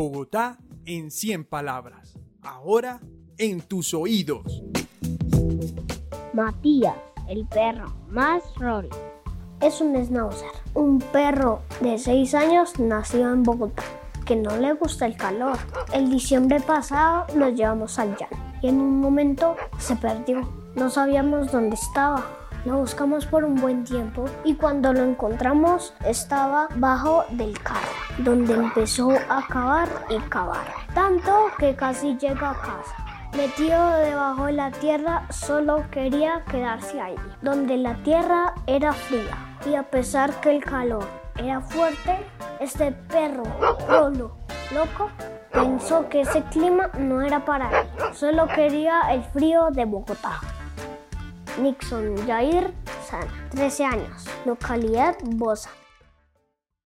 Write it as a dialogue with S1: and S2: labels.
S1: Bogotá en 100 palabras. Ahora en tus oídos.
S2: Matías, el perro más rol. Es un schnauzer, un perro de 6 años nacido en Bogotá, que no le gusta el calor. El diciembre pasado lo llevamos al llano y en un momento se perdió. No sabíamos dónde estaba. Lo buscamos por un buen tiempo y cuando lo encontramos estaba bajo del carro, donde empezó a cavar y cavar, tanto que casi llega a casa. Metido debajo de la tierra, solo quería quedarse ahí, donde la tierra era fría. Y a pesar que el calor era fuerte, este perro, solo, loco, pensó que ese clima no era para él. Solo quería el frío de Bogotá. Nixon Jair Sana, 13 años, localidad Bosa.